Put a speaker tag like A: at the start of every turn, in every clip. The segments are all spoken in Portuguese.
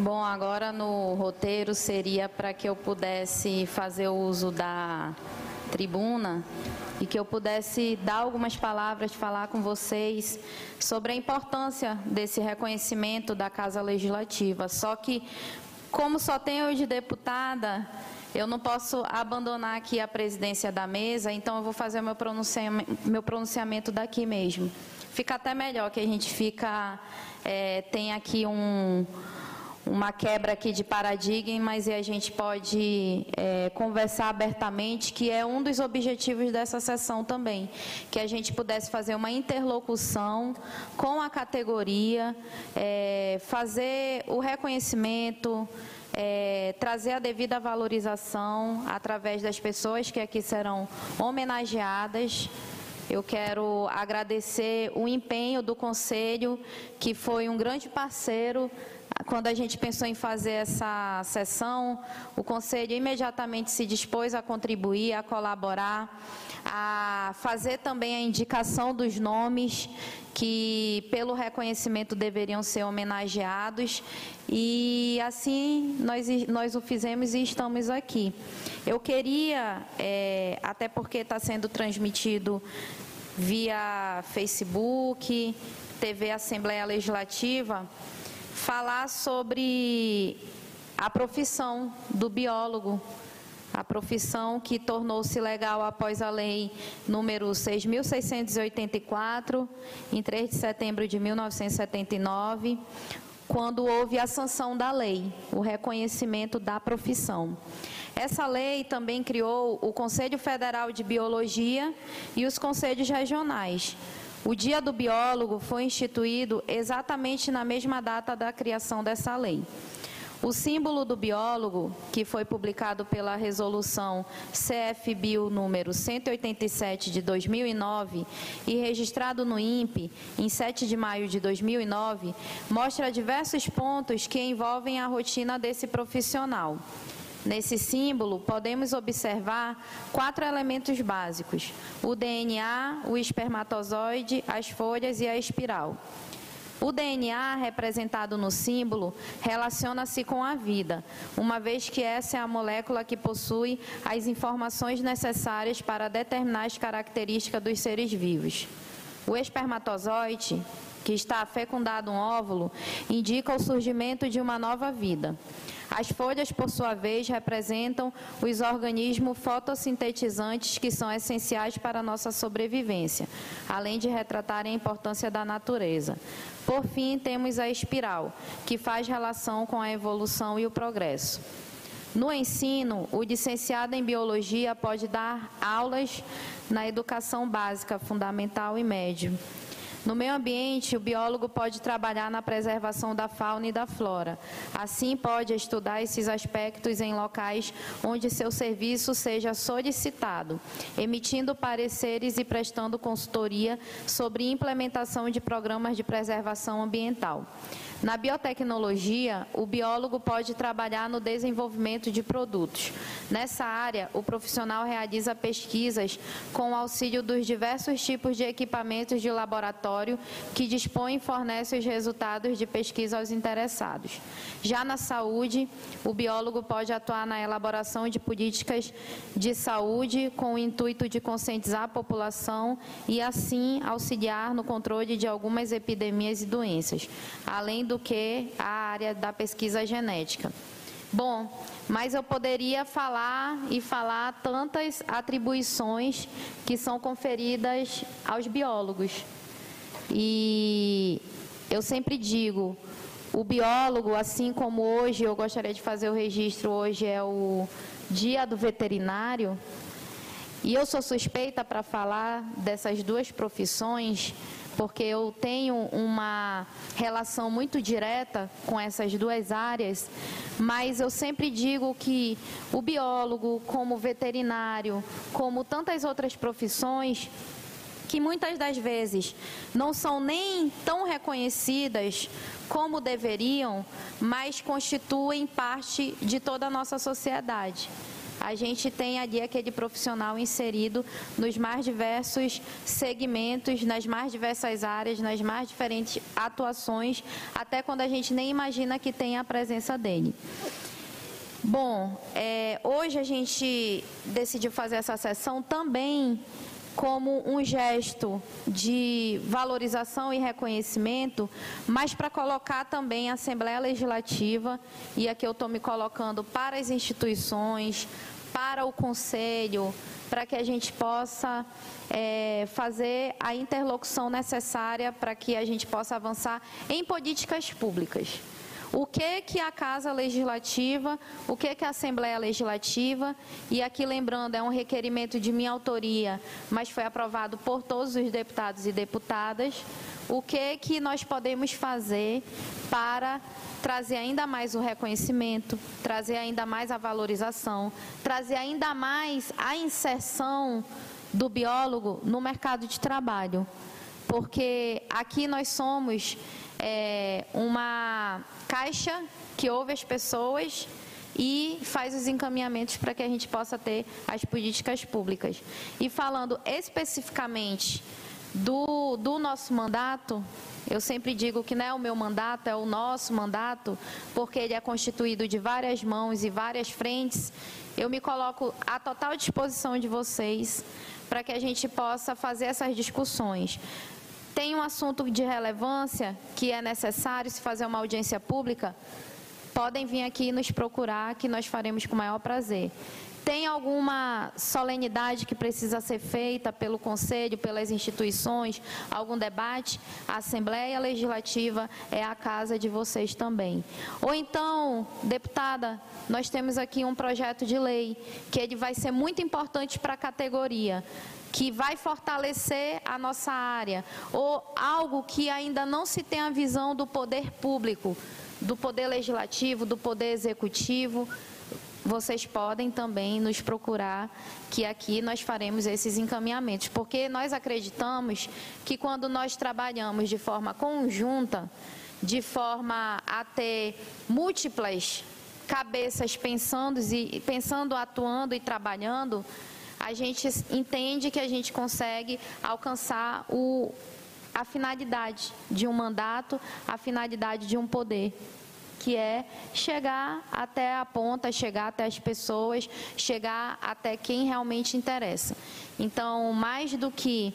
A: Bom, agora no roteiro seria para que eu pudesse fazer uso da tribuna e que eu pudesse dar algumas palavras, falar com vocês sobre a importância desse reconhecimento da Casa Legislativa. Só que, como só tenho eu de deputada, eu não posso abandonar aqui a presidência da mesa, então eu vou fazer meu pronunciamento, meu pronunciamento daqui mesmo. Fica até melhor que a gente fica, é, tem aqui um uma quebra aqui de paradigmas e a gente pode é, conversar abertamente, que é um dos objetivos dessa sessão também, que a gente pudesse fazer uma interlocução com a categoria, é, fazer o reconhecimento, é, trazer a devida valorização através das pessoas que aqui serão homenageadas. Eu quero agradecer o empenho do Conselho, que foi um grande parceiro quando a gente pensou em fazer essa sessão, o Conselho imediatamente se dispôs a contribuir, a colaborar, a fazer também a indicação dos nomes que, pelo reconhecimento, deveriam ser homenageados. E assim nós, nós o fizemos e estamos aqui. Eu queria, é, até porque está sendo transmitido via Facebook, TV Assembleia Legislativa, falar sobre a profissão do biólogo, a profissão que tornou-se legal após a lei número 6.684, em 3 de setembro de 1979, quando houve a sanção da lei, o reconhecimento da profissão. Essa lei também criou o Conselho Federal de Biologia e os conselhos regionais, o Dia do Biólogo foi instituído exatamente na mesma data da criação dessa lei. O símbolo do biólogo, que foi publicado pela resolução CFBio número 187 de 2009 e registrado no INPE em 7 de maio de 2009, mostra diversos pontos que envolvem a rotina desse profissional. Nesse símbolo, podemos observar quatro elementos básicos: o DNA, o espermatozoide, as folhas e a espiral. O DNA, representado no símbolo, relaciona-se com a vida, uma vez que essa é a molécula que possui as informações necessárias para determinar as características dos seres vivos. O espermatozoide, que está fecundado um óvulo, indica o surgimento de uma nova vida. As folhas, por sua vez, representam os organismos fotossintetizantes que são essenciais para a nossa sobrevivência, além de retratarem a importância da natureza. Por fim, temos a espiral, que faz relação com a evolução e o progresso. No ensino, o licenciado em biologia pode dar aulas na educação básica, fundamental e médio no meio ambiente, o biólogo pode trabalhar na preservação da fauna e da flora. Assim, pode estudar esses aspectos em locais onde seu serviço seja solicitado, emitindo pareceres e prestando consultoria sobre implementação de programas de preservação ambiental. Na biotecnologia, o biólogo pode trabalhar no desenvolvimento de produtos. Nessa área, o profissional realiza pesquisas com o auxílio dos diversos tipos de equipamentos de laboratório que dispõe e fornece os resultados de pesquisa aos interessados. Já na saúde, o biólogo pode atuar na elaboração de políticas de saúde com o intuito de conscientizar a população e, assim, auxiliar no controle de algumas epidemias e doenças, além do que a área da pesquisa genética. Bom, mas eu poderia falar e falar tantas atribuições que são conferidas aos biólogos. E eu sempre digo, o biólogo, assim como hoje, eu gostaria de fazer o registro, hoje é o Dia do Veterinário, e eu sou suspeita para falar dessas duas profissões, porque eu tenho uma relação muito direta com essas duas áreas, mas eu sempre digo que o biólogo, como veterinário, como tantas outras profissões, que muitas das vezes não são nem tão reconhecidas como deveriam, mas constituem parte de toda a nossa sociedade. A gente tem ali aquele profissional inserido nos mais diversos segmentos, nas mais diversas áreas, nas mais diferentes atuações, até quando a gente nem imagina que tem a presença dele. Bom, é, hoje a gente decidiu fazer essa sessão também como um gesto de valorização e reconhecimento, mas para colocar também a Assembleia Legislativa, e aqui eu estou me colocando para as instituições, para o Conselho, para que a gente possa é, fazer a interlocução necessária para que a gente possa avançar em políticas públicas. O que que a Casa Legislativa, o que que a Assembleia Legislativa, e aqui lembrando, é um requerimento de minha autoria, mas foi aprovado por todos os deputados e deputadas, o que que nós podemos fazer para trazer ainda mais o reconhecimento, trazer ainda mais a valorização, trazer ainda mais a inserção do biólogo no mercado de trabalho. Porque aqui nós somos é, uma caixa que ouve as pessoas e faz os encaminhamentos para que a gente possa ter as políticas públicas. E falando especificamente do, do nosso mandato, eu sempre digo que não é o meu mandato, é o nosso mandato, porque ele é constituído de várias mãos e várias frentes. Eu me coloco à total disposição de vocês para que a gente possa fazer essas discussões tem um assunto de relevância que é necessário se fazer uma audiência pública, podem vir aqui nos procurar, que nós faremos com o maior prazer. Tem alguma solenidade que precisa ser feita pelo Conselho, pelas instituições, algum debate? A Assembleia Legislativa é a casa de vocês também. Ou então, deputada, nós temos aqui um projeto de lei que ele vai ser muito importante para a categoria que vai fortalecer a nossa área, ou algo que ainda não se tem a visão do poder público, do poder legislativo, do poder executivo, vocês podem também nos procurar, que aqui nós faremos esses encaminhamentos, porque nós acreditamos que quando nós trabalhamos de forma conjunta, de forma a ter múltiplas cabeças pensando, e, pensando atuando e trabalhando, a gente entende que a gente consegue alcançar o, a finalidade de um mandato, a finalidade de um poder que é chegar até a ponta, chegar até as pessoas, chegar até quem realmente interessa. Então, mais do que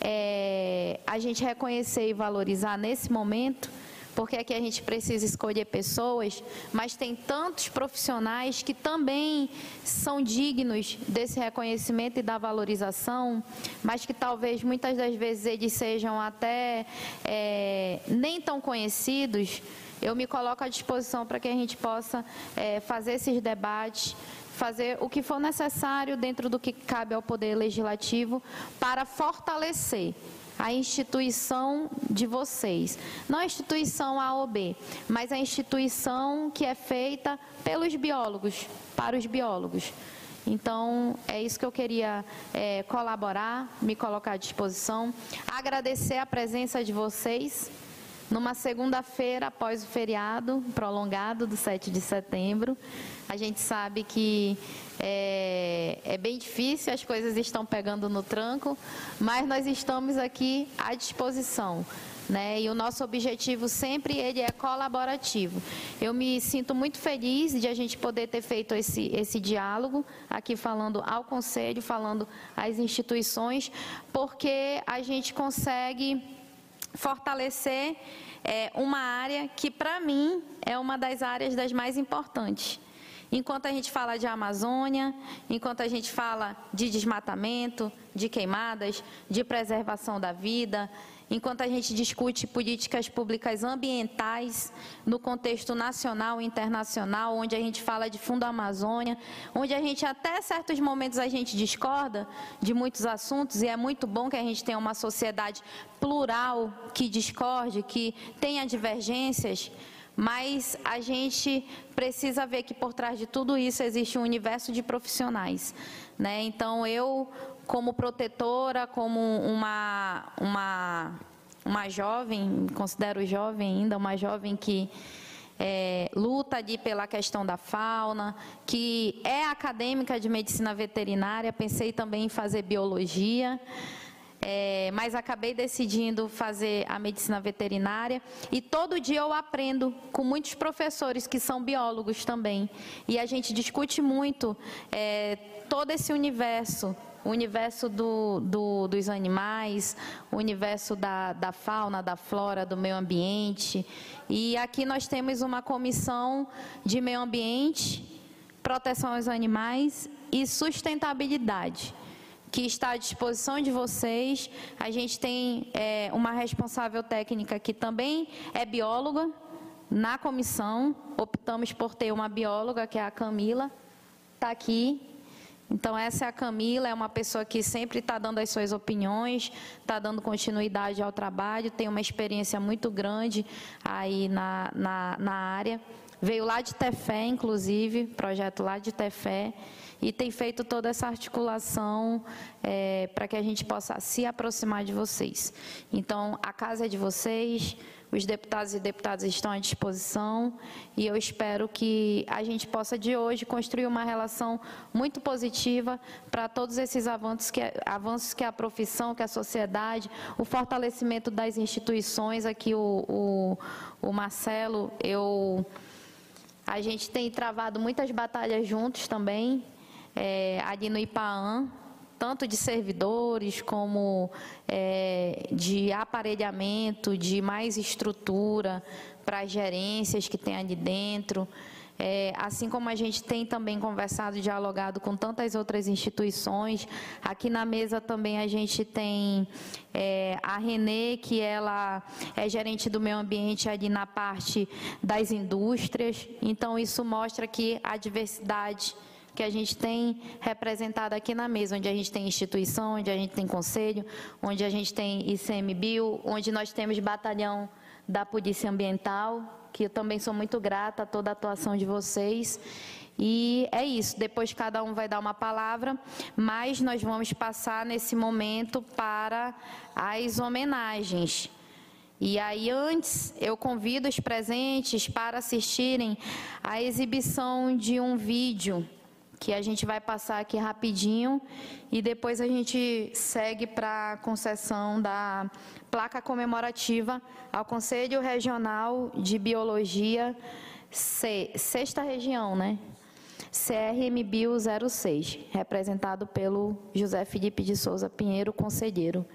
A: é, a gente reconhecer e valorizar nesse momento, porque aqui a gente precisa escolher pessoas, mas tem tantos profissionais que também são dignos desse reconhecimento e da valorização, mas que talvez muitas das vezes eles sejam até é, nem tão conhecidos. Eu me coloco à disposição para que a gente possa é, fazer esses debates, fazer o que for necessário dentro do que cabe ao Poder Legislativo para fortalecer a instituição de vocês. Não a instituição A ou B, mas a instituição que é feita pelos biólogos, para os biólogos. Então, é isso que eu queria é, colaborar, me colocar à disposição. Agradecer a presença de vocês numa segunda-feira após o feriado prolongado do 7 de setembro. A gente sabe que é, é, bem difícil, as coisas estão pegando no tranco, mas nós estamos aqui à disposição. Né? E o nosso objetivo sempre ele é colaborativo. Eu me sinto muito feliz de a gente poder ter feito esse, esse diálogo, aqui falando ao Conselho, falando às instituições, porque a gente consegue fortalecer é, uma área que, para mim, é uma das áreas das mais importantes. Enquanto a gente fala de Amazônia, enquanto a gente fala de desmatamento, de queimadas, de preservação da vida, enquanto a gente discute políticas públicas ambientais no contexto nacional e internacional, onde a gente fala de Fundo Amazônia, onde a gente até certos momentos a gente discorda de muitos assuntos e é muito bom que a gente tenha uma sociedade plural que discorde, que tenha divergências, mas a gente precisa ver que por trás de tudo isso existe um universo de profissionais. Né? Então, eu, como protetora, como uma, uma, uma jovem, considero jovem ainda, uma jovem que é, luta de, pela questão da fauna, que é acadêmica de medicina veterinária, pensei também em fazer biologia. É, mas acabei decidindo fazer a medicina veterinária e todo dia eu aprendo com muitos professores que são biólogos também. E a gente discute muito é, todo esse universo o universo do, do, dos animais, o universo da, da fauna, da flora, do meio ambiente. E aqui nós temos uma comissão de meio ambiente, proteção aos animais e sustentabilidade que está à disposição de vocês. A gente tem é, uma responsável técnica que também é bióloga na comissão. Optamos por ter uma bióloga, que é a Camila, está aqui. Então, essa é a Camila, é uma pessoa que sempre está dando as suas opiniões, está dando continuidade ao trabalho, tem uma experiência muito grande aí na, na, na área. Veio lá de Tefé, inclusive, projeto lá de Tefé e tem feito toda essa articulação é, para que a gente possa se aproximar de vocês. Então, a casa é de vocês, os deputados e deputadas estão à disposição e eu espero que a gente possa, de hoje, construir uma relação muito positiva para todos esses avanços que, avanços que a profissão, que a sociedade, o fortalecimento das instituições. Aqui, o, o, o Marcelo, eu. A gente tem travado muitas batalhas juntos também, é, ali no IPAAN, tanto de servidores como é, de aparelhamento, de mais estrutura para as gerências que tem ali dentro. É, assim como a gente tem também conversado e dialogado com tantas outras instituições, aqui na mesa também a gente tem é, a Renê, que ela é gerente do meio ambiente ali na parte das indústrias, então isso mostra que a diversidade que a gente tem representado aqui na mesa, onde a gente tem instituição, onde a gente tem conselho, onde a gente tem ICMBio, onde nós temos batalhão da Polícia Ambiental, que eu também sou muito grata a toda a atuação de vocês. E é isso, depois cada um vai dar uma palavra, mas nós vamos passar nesse momento para as homenagens. E aí, antes, eu convido os presentes para assistirem à exibição de um vídeo que a gente vai passar aqui rapidinho e depois a gente segue para a concessão da placa comemorativa ao Conselho Regional de Biologia, C, sexta região, né? CRMBio 06, representado pelo José Felipe de Souza Pinheiro, conselheiro.